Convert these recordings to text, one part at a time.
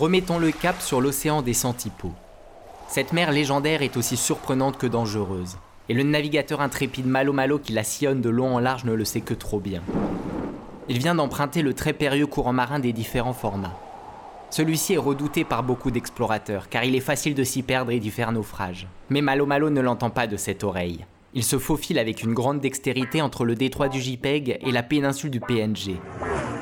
remettons le cap sur l'océan des Centipodes. Cette mer légendaire est aussi surprenante que dangereuse, et le navigateur intrépide Malo Malo qui la sillonne de long en large ne le sait que trop bien. Il vient d'emprunter le très périlleux courant marin des différents formats. Celui-ci est redouté par beaucoup d'explorateurs, car il est facile de s'y perdre et d'y faire naufrage. Mais Malo Malo ne l'entend pas de cette oreille. Il se faufile avec une grande dextérité entre le détroit du JPEG et la péninsule du PNG.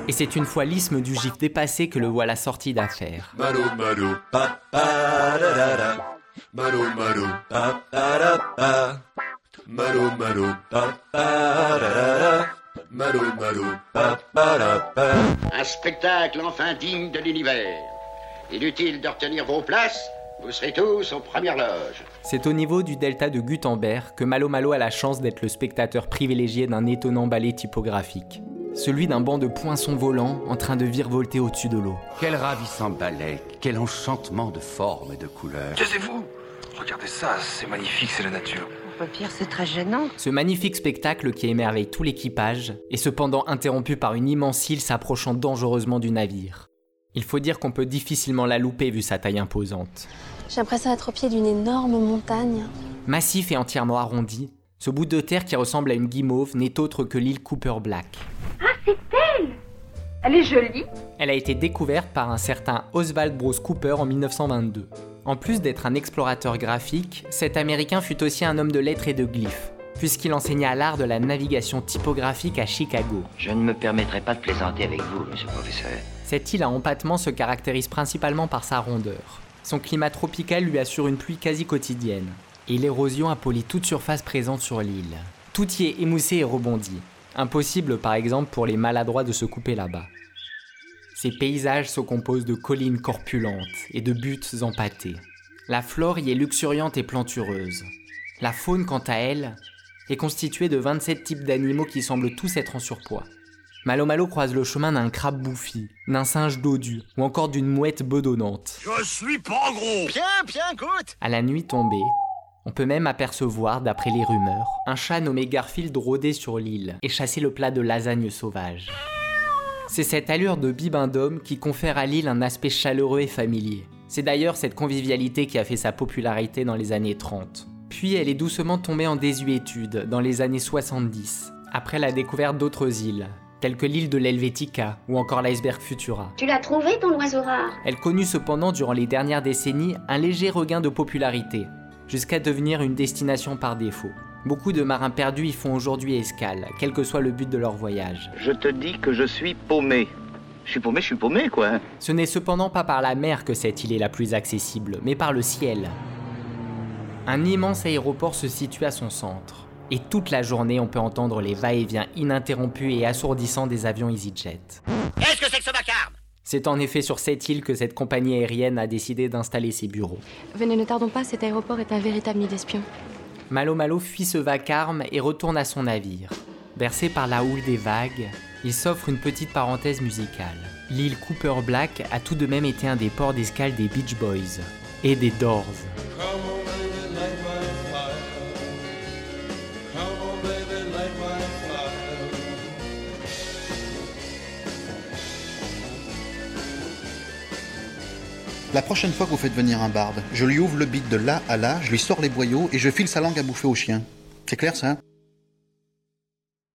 Et c'est une fois l'isthme du GIF dépassé que le voilà sorti d'affaire. Malo malo pa pa da da da. Malo malo pa pa da pa. Malo malo pa pa da da da. Malo malo pa pa da pa. Un spectacle enfin digne de l'univers. Inutile de retenir vos places, vous serez tous aux premières loges. C'est au niveau du delta de Gutenberg que Malo Malo a la chance d'être le spectateur privilégié d'un étonnant ballet typographique. Celui d'un banc de poinçons volants en train de virevolter au-dessus de l'eau. Quel ravissant ballet, quel enchantement de formes et de couleurs. Taisez-vous Regardez ça, c'est magnifique, c'est la nature. Pour Pierre, c'est très gênant. Ce magnifique spectacle qui émerveille tout l'équipage est cependant interrompu par une immense île s'approchant dangereusement du navire. Il faut dire qu'on peut difficilement la louper vu sa taille imposante. J'ai l'impression d'être au pied d'une énorme montagne. Massif et entièrement arrondi, ce bout de terre qui ressemble à une guimauve n'est autre que l'île Cooper Black. Ah, c'est elle Elle est jolie. Elle a été découverte par un certain Oswald Bruce Cooper en 1922. En plus d'être un explorateur graphique, cet Américain fut aussi un homme de lettres et de glyphes, puisqu'il enseigna l'art de la navigation typographique à Chicago. Je ne me permettrai pas de plaisanter avec vous, monsieur le professeur. Cette île à empattement se caractérise principalement par sa rondeur. Son climat tropical lui assure une pluie quasi quotidienne, et l'érosion a poli toute surface présente sur l'île. Tout y est émoussé et rebondi. Impossible par exemple pour les maladroits de se couper là-bas. Ces paysages se composent de collines corpulentes et de buttes empâtées. La flore y est luxuriante et plantureuse. La faune, quant à elle, est constituée de 27 types d'animaux qui semblent tous être en surpoids. Malo Malo croise le chemin d'un crabe bouffi, d'un singe dodu ou encore d'une mouette bedonnante. Je suis pas gros. Bien, bien, goûte À la nuit tombée, on peut même apercevoir, d'après les rumeurs, un chat nommé Garfield rôder sur l'île et chasser le plat de lasagne sauvage. C'est cette allure de bibendum qui confère à l'île un aspect chaleureux et familier. C'est d'ailleurs cette convivialité qui a fait sa popularité dans les années 30. Puis elle est doucement tombée en désuétude dans les années 70, après la découverte d'autres îles, telles que l'île de l'Helvetica ou encore l'iceberg Futura. Tu l'as trouvé, ton oiseau rare? Elle connut cependant durant les dernières décennies un léger regain de popularité, jusqu'à devenir une destination par défaut. Beaucoup de marins perdus y font aujourd'hui escale, quel que soit le but de leur voyage. Je te dis que je suis paumé. Je suis paumé, je suis paumé, quoi. Ce n'est cependant pas par la mer que cette île est la plus accessible, mais par le ciel. Un immense aéroport se situe à son centre, et toute la journée on peut entendre les va-et-vient ininterrompus et assourdissants des avions EasyJet. C'est en effet sur cette île que cette compagnie aérienne a décidé d'installer ses bureaux. Venez, ne tardons pas, cet aéroport est un véritable nid d'espions. Malo Malo fuit ce vacarme et retourne à son navire. Bercé par la houle des vagues, il s'offre une petite parenthèse musicale. L'île Cooper Black a tout de même été un des ports d'escale des Beach Boys et des Doors. La prochaine fois que vous faites venir un barde, je lui ouvre le bit de là à là, je lui sors les boyaux et je file sa langue à bouffer au chien. C'est clair ça